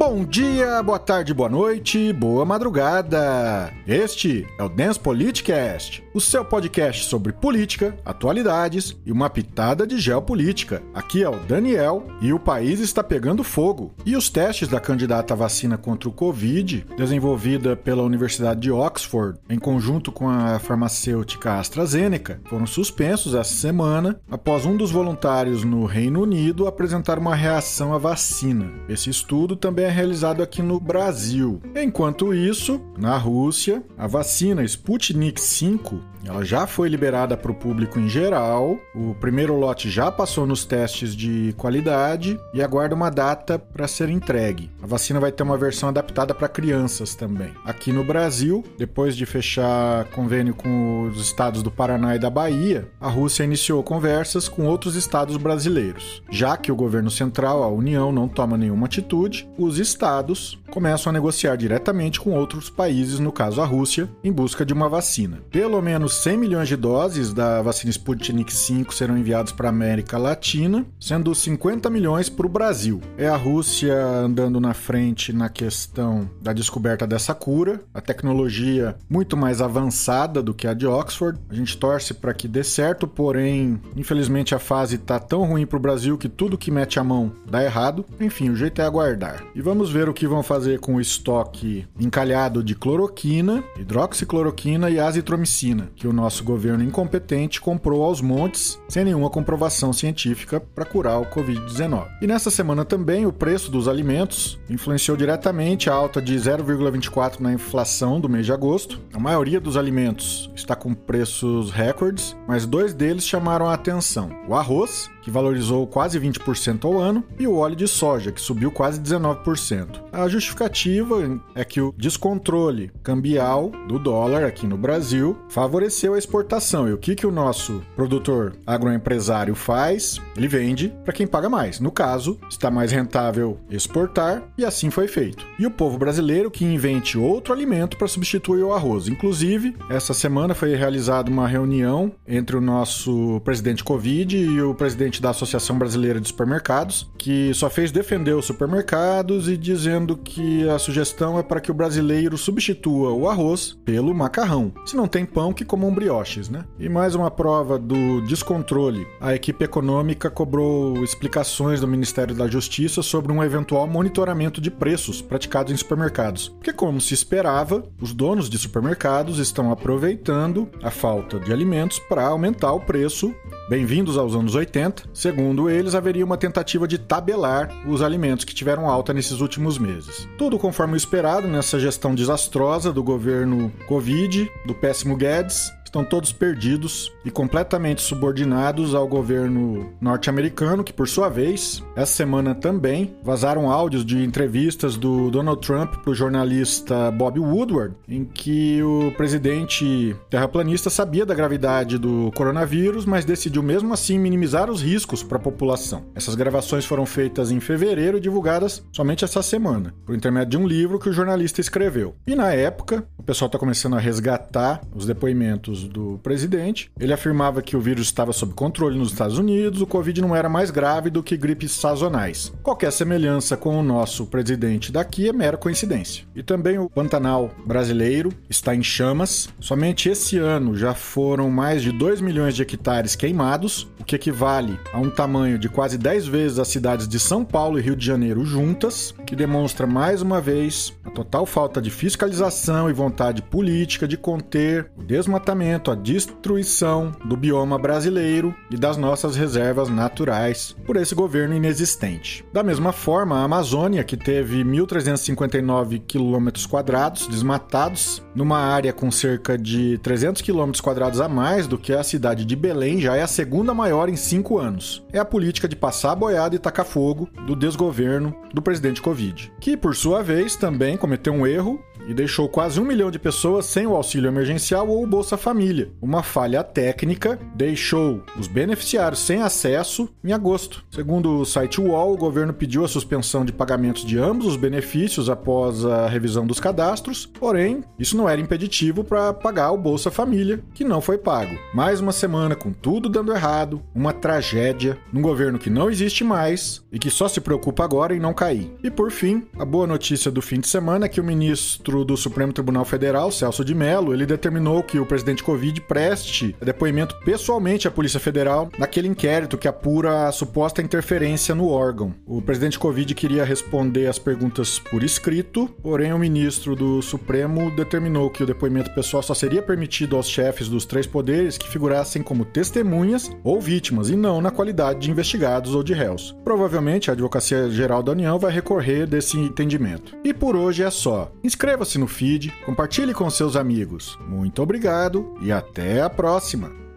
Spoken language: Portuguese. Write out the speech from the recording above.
Bom dia, boa tarde, boa noite, boa madrugada. Este é o Dance Politicast, o seu podcast sobre política, atualidades e uma pitada de geopolítica. Aqui é o Daniel e o país está pegando fogo. E os testes da candidata à vacina contra o Covid, desenvolvida pela Universidade de Oxford em conjunto com a farmacêutica AstraZeneca, foram suspensos essa semana após um dos voluntários no Reino Unido apresentar uma reação à vacina. Esse estudo também é realizado aqui no Brasil. Enquanto isso, na Rússia, a vacina Sputnik V ela já foi liberada para o público em geral, o primeiro lote já passou nos testes de qualidade e aguarda uma data para ser entregue. A vacina vai ter uma versão adaptada para crianças também. Aqui no Brasil, depois de fechar convênio com os estados do Paraná e da Bahia, a Rússia iniciou conversas com outros estados brasileiros. Já que o governo central, a União, não toma nenhuma atitude, os estados começam a negociar diretamente com outros países, no caso a Rússia, em busca de uma vacina. Pelo menos 100 milhões de doses da vacina Sputnik V serão enviados para a América Latina, sendo 50 milhões para o Brasil. É a Rússia andando na frente na questão da descoberta dessa cura, a tecnologia muito mais avançada do que a de Oxford. A gente torce para que dê certo, porém, infelizmente a fase está tão ruim para o Brasil que tudo que mete a mão dá errado. Enfim, o jeito é aguardar. E vamos ver o que vão fazer fazer com o estoque encalhado de cloroquina, hidroxicloroquina e azitromicina, que o nosso governo incompetente comprou aos montes sem nenhuma comprovação científica para curar o Covid-19. E nessa semana também o preço dos alimentos influenciou diretamente a alta de 0,24 na inflação do mês de agosto. A maioria dos alimentos está com preços recordes, mas dois deles chamaram a atenção: o arroz, que valorizou quase 20% ao ano, e o óleo de soja, que subiu quase 19%. A é que o descontrole cambial do dólar aqui no Brasil favoreceu a exportação. E o que, que o nosso produtor agroempresário faz? Ele vende para quem paga mais. No caso, está mais rentável exportar e assim foi feito. E o povo brasileiro que invente outro alimento para substituir o arroz. Inclusive, essa semana foi realizada uma reunião entre o nosso presidente Covid e o presidente da Associação Brasileira de Supermercados, que só fez defender os supermercados e dizendo que a sugestão é para que o brasileiro substitua o arroz pelo macarrão. Se não tem pão, que comam brioches, né? E mais uma prova do descontrole. A equipe econômica cobrou explicações do Ministério da Justiça sobre um eventual monitoramento de preços praticados em supermercados. Porque, como se esperava, os donos de supermercados estão aproveitando a falta de alimentos para aumentar o preço. Bem-vindos aos anos 80. Segundo eles, haveria uma tentativa de tabelar os alimentos que tiveram alta nesses últimos meses. Tudo conforme o esperado nessa gestão desastrosa do governo Covid, do péssimo Guedes, estão todos perdidos e completamente subordinados ao governo norte-americano, que por sua vez, essa semana também vazaram áudios de entrevistas do Donald Trump para o jornalista Bob Woodward, em que o presidente terraplanista sabia da gravidade do coronavírus, mas decidiu mesmo assim minimizar os riscos para a população. Essas gravações foram feitas em fevereiro e divulgadas somente essa semana, por intermédio de um livro que o jornalista escreveu. E na época, o pessoal está começando a resgatar os depoimentos do presidente. Ele afirmava que o vírus estava sob controle nos Estados Unidos, o Covid não era mais grave do que gripes sazonais. Qualquer semelhança com o nosso presidente daqui é mera coincidência. E também o Pantanal brasileiro está em chamas. Somente esse ano já foram mais de 2 milhões de hectares queimados, o que equivale a um tamanho de quase 10 vezes as cidades de São Paulo e Rio de Janeiro juntas, que demonstra mais uma vez a total falta de fiscalização e vontade política de conter o desmatamento a destruição do bioma brasileiro e das nossas reservas naturais por esse governo inexistente. Da mesma forma, a Amazônia, que teve 1.359 quilômetros quadrados desmatados, numa área com cerca de 300 quilômetros quadrados a mais do que a cidade de Belém, já é a segunda maior em cinco anos. É a política de passar boiada e tacar fogo do desgoverno do presidente Covid, que, por sua vez, também cometeu um erro e deixou quase um milhão de pessoas sem o auxílio emergencial ou o Bolsa Família. Uma falha técnica deixou os beneficiários sem acesso em agosto. Segundo o site UOL, o governo pediu a suspensão de pagamentos de ambos os benefícios após a revisão dos cadastros, porém, isso não era impeditivo para pagar o Bolsa Família, que não foi pago. Mais uma semana com tudo dando errado, uma tragédia, num governo que não existe mais e que só se preocupa agora em não cair. E por fim, a boa notícia do fim de semana é que o ministro do Supremo Tribunal Federal, Celso de Mello, ele determinou que o presidente Covid preste depoimento pessoalmente à Polícia Federal naquele inquérito que apura a suposta interferência no órgão. O presidente Covid queria responder as perguntas por escrito, porém o ministro do Supremo determinou que o depoimento pessoal só seria permitido aos chefes dos três poderes que figurassem como testemunhas ou vítimas e não na qualidade de investigados ou de réus. Provavelmente a Advocacia Geral da União vai recorrer desse entendimento. E por hoje é só. Inscreva-se no feed, compartilhe com seus amigos. Muito obrigado e até a próxima!